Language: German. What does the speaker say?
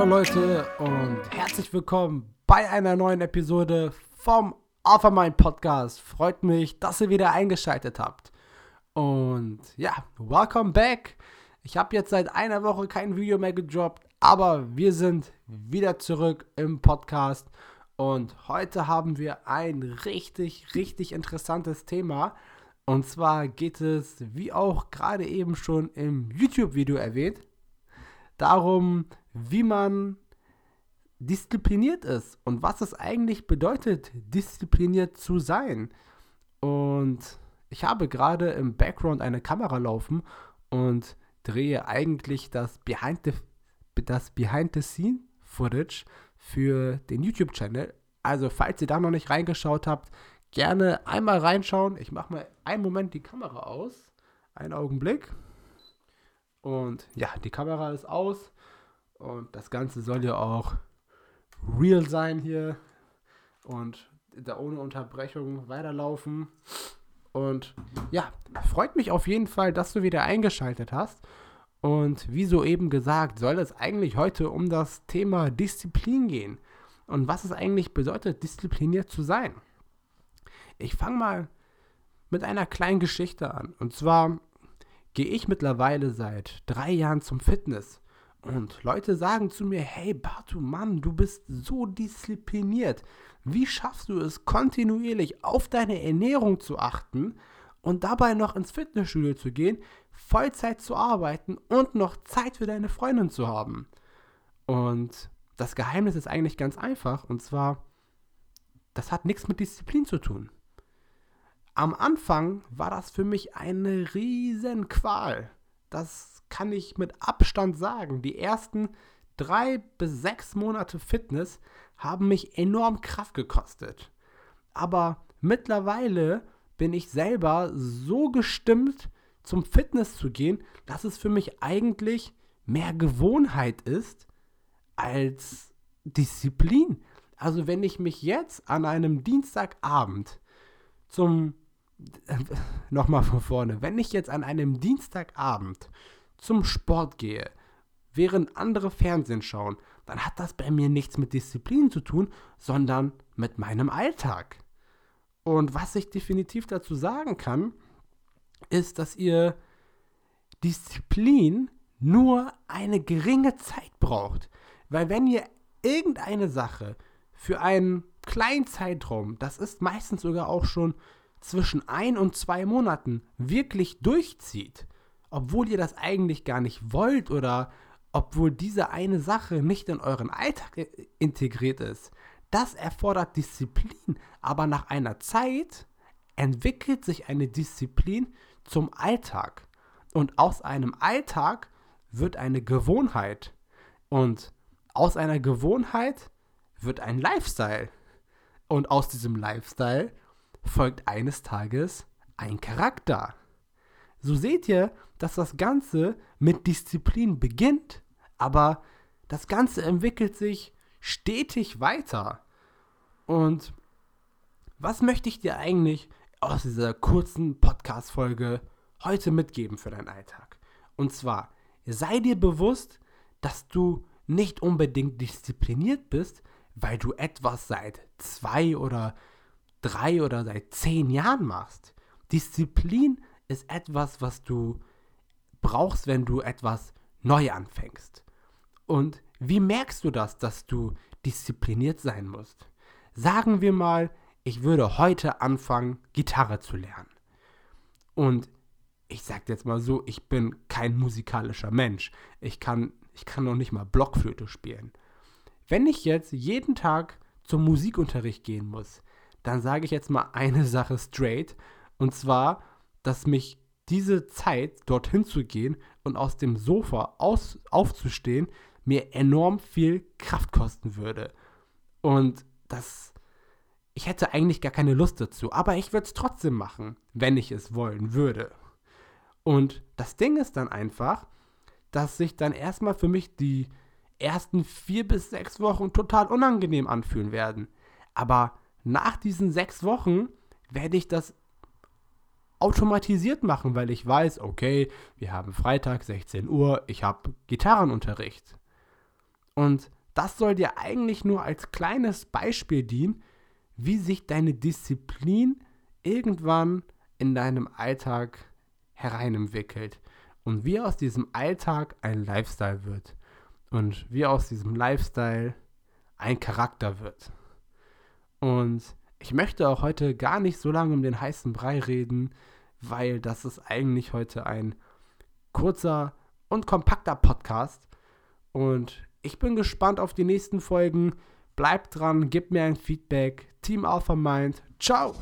Hallo Leute und herzlich willkommen bei einer neuen Episode vom Offermind Podcast. Freut mich, dass ihr wieder eingeschaltet habt. Und ja, welcome back. Ich habe jetzt seit einer Woche kein Video mehr gedroppt, aber wir sind wieder zurück im Podcast. Und heute haben wir ein richtig, richtig interessantes Thema. Und zwar geht es, wie auch gerade eben schon im YouTube-Video erwähnt, darum, wie man diszipliniert ist und was es eigentlich bedeutet, diszipliniert zu sein. Und ich habe gerade im Background eine Kamera laufen und drehe eigentlich das Behind the, das Behind the Scene Footage für den YouTube-Channel. Also, falls ihr da noch nicht reingeschaut habt, gerne einmal reinschauen. Ich mache mal einen Moment die Kamera aus. Einen Augenblick. Und ja, die Kamera ist aus. Und das Ganze soll ja auch real sein hier. Und da ohne Unterbrechung weiterlaufen. Und ja, freut mich auf jeden Fall, dass du wieder eingeschaltet hast. Und wie soeben gesagt, soll es eigentlich heute um das Thema Disziplin gehen. Und was es eigentlich bedeutet, diszipliniert zu sein. Ich fange mal mit einer kleinen Geschichte an. Und zwar gehe ich mittlerweile seit drei Jahren zum Fitness. Und Leute sagen zu mir, hey Batu, Mann, du bist so diszipliniert. Wie schaffst du es, kontinuierlich auf deine Ernährung zu achten und dabei noch ins Fitnessstudio zu gehen, Vollzeit zu arbeiten und noch Zeit für deine Freundin zu haben? Und das Geheimnis ist eigentlich ganz einfach. Und zwar, das hat nichts mit Disziplin zu tun. Am Anfang war das für mich eine riesen Qual. Das kann ich mit Abstand sagen. Die ersten drei bis sechs Monate Fitness haben mich enorm Kraft gekostet. Aber mittlerweile bin ich selber so gestimmt, zum Fitness zu gehen, dass es für mich eigentlich mehr Gewohnheit ist als Disziplin. Also wenn ich mich jetzt an einem Dienstagabend zum nochmal von vorne, wenn ich jetzt an einem Dienstagabend zum Sport gehe, während andere Fernsehen schauen, dann hat das bei mir nichts mit Disziplin zu tun, sondern mit meinem Alltag. Und was ich definitiv dazu sagen kann, ist, dass ihr Disziplin nur eine geringe Zeit braucht. Weil wenn ihr irgendeine Sache für einen kleinen Zeitraum, das ist meistens sogar auch schon zwischen ein und zwei Monaten, wirklich durchzieht, obwohl ihr das eigentlich gar nicht wollt oder obwohl diese eine Sache nicht in euren Alltag integriert ist, das erfordert Disziplin. Aber nach einer Zeit entwickelt sich eine Disziplin zum Alltag. Und aus einem Alltag wird eine Gewohnheit. Und aus einer Gewohnheit wird ein Lifestyle. Und aus diesem Lifestyle folgt eines Tages ein Charakter. So seht ihr, dass das Ganze mit Disziplin beginnt, aber das Ganze entwickelt sich stetig weiter. Und was möchte ich dir eigentlich aus dieser kurzen Podcast-Folge heute mitgeben für deinen Alltag? Und zwar, sei dir bewusst, dass du nicht unbedingt diszipliniert bist, weil du etwas seit zwei oder drei oder seit zehn Jahren machst. Disziplin ist etwas, was du brauchst, wenn du etwas neu anfängst. Und wie merkst du das, dass du diszipliniert sein musst? Sagen wir mal, ich würde heute anfangen, Gitarre zu lernen. Und ich sag jetzt mal so, ich bin kein musikalischer Mensch. Ich kann, ich kann noch nicht mal Blockflöte spielen. Wenn ich jetzt jeden Tag zum Musikunterricht gehen muss, dann sage ich jetzt mal eine Sache straight. Und zwar, dass mich diese Zeit, dorthin zu gehen und aus dem Sofa aus, aufzustehen, mir enorm viel Kraft kosten würde. Und das, ich hätte eigentlich gar keine Lust dazu, aber ich würde es trotzdem machen, wenn ich es wollen würde. Und das Ding ist dann einfach, dass sich dann erstmal für mich die ersten vier bis sechs Wochen total unangenehm anfühlen werden. Aber nach diesen sechs Wochen werde ich das automatisiert machen, weil ich weiß, okay, wir haben Freitag 16 Uhr, ich habe Gitarrenunterricht. Und das soll dir eigentlich nur als kleines Beispiel dienen, wie sich deine Disziplin irgendwann in deinem Alltag hereinentwickelt und wie aus diesem Alltag ein Lifestyle wird und wie aus diesem Lifestyle ein Charakter wird. Und ich möchte auch heute gar nicht so lange um den heißen Brei reden, weil das ist eigentlich heute ein kurzer und kompakter Podcast. Und ich bin gespannt auf die nächsten Folgen. Bleibt dran, gebt mir ein Feedback. Team Alpha Mind. Ciao!